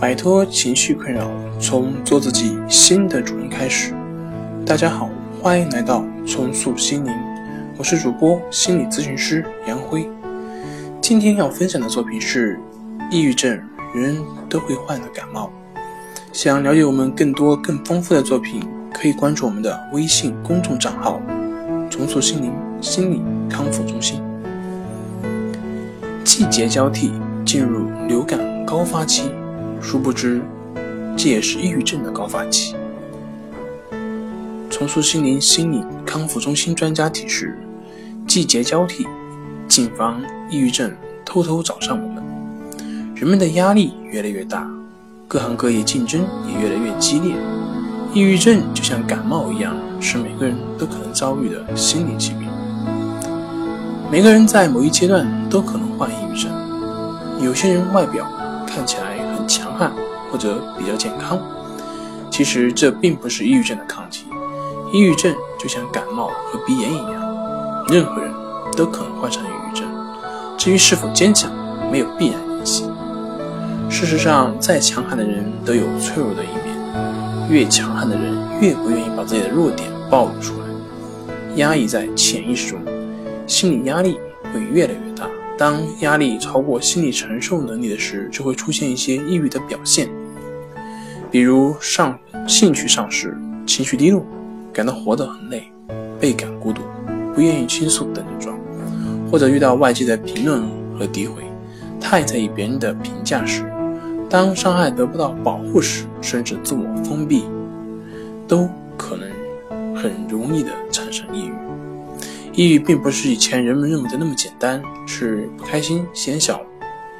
摆脱情绪困扰，从做自己新的主人开始。大家好，欢迎来到重塑心灵，我是主播心理咨询师杨辉。今天要分享的作品是抑郁症，人人都会患的感冒。想了解我们更多更丰富的作品，可以关注我们的微信公众账号“重塑心灵心理康复中心”。季节交替，进入流感高发期。殊不知，这也是抑郁症的高发期。重塑心灵心理康复中心专家提示：季节交替，谨防抑郁症偷偷找上我们。人们的压力越来越大，各行各业竞争也越来越激烈。抑郁症就像感冒一样，是每个人都可能遭遇的心理疾病。每个人在某一阶段都可能患抑郁症。有些人外表看起来。强悍或者比较健康，其实这并不是抑郁症的抗体。抑郁症就像感冒和鼻炎一样，任何人都可能患上抑郁症。至于是否坚强，没有必然联系。事实上，再强悍的人都有脆弱的一面，越强悍的人越不愿意把自己的弱点暴露出来，压抑在潜意识中，心理压力会越来越大。当压力超过心理承受能力的时，就会出现一些抑郁的表现，比如上兴趣丧失、情绪低落、感到活得很累、倍感孤独、不愿意倾诉等症状，或者遇到外界的评论和诋毁，太在意别人的评价时，当伤害得不到保护时，甚至自我封闭，都可能很容易的产生抑郁。抑郁并不是以前人们认为的那么简单，是不开心、显小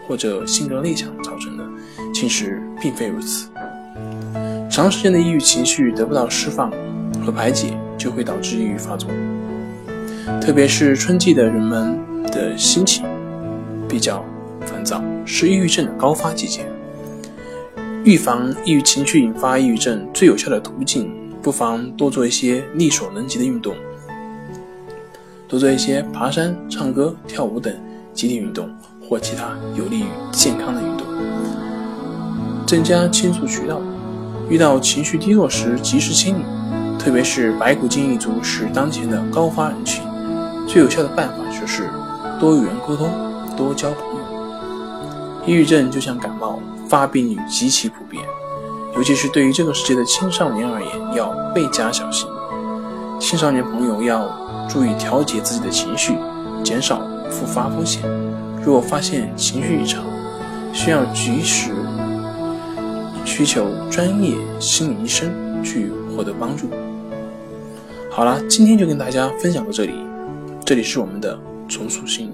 或者性格内向造成的。其实并非如此。长时间的抑郁情绪得不到释放和排解，就会导致抑郁发作。特别是春季的人们的心情比较烦躁，是抑郁症的高发季节。预防抑郁情绪引发抑郁症最有效的途径，不妨多做一些力所能及的运动。多做一些爬山、唱歌、跳舞等集体运动，或其他有利于健康的运动。增加倾诉渠道，遇到情绪低落时及时清理，特别是白骨精一族是当前的高发人群。最有效的办法就是多与人沟通，多交朋友。抑郁症就像感冒，发病率极其普遍，尤其是对于这个世界的青少年而言，要倍加小心。青少年朋友要。注意调节自己的情绪，减少复发风险。如果发现情绪异常，需要及时需求专业心理医生去获得帮助。好了，今天就跟大家分享到这里。这里是我们的重塑心。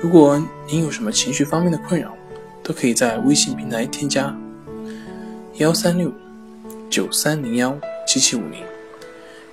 如果您有什么情绪方面的困扰，都可以在微信平台添加幺三六九三零幺七七五零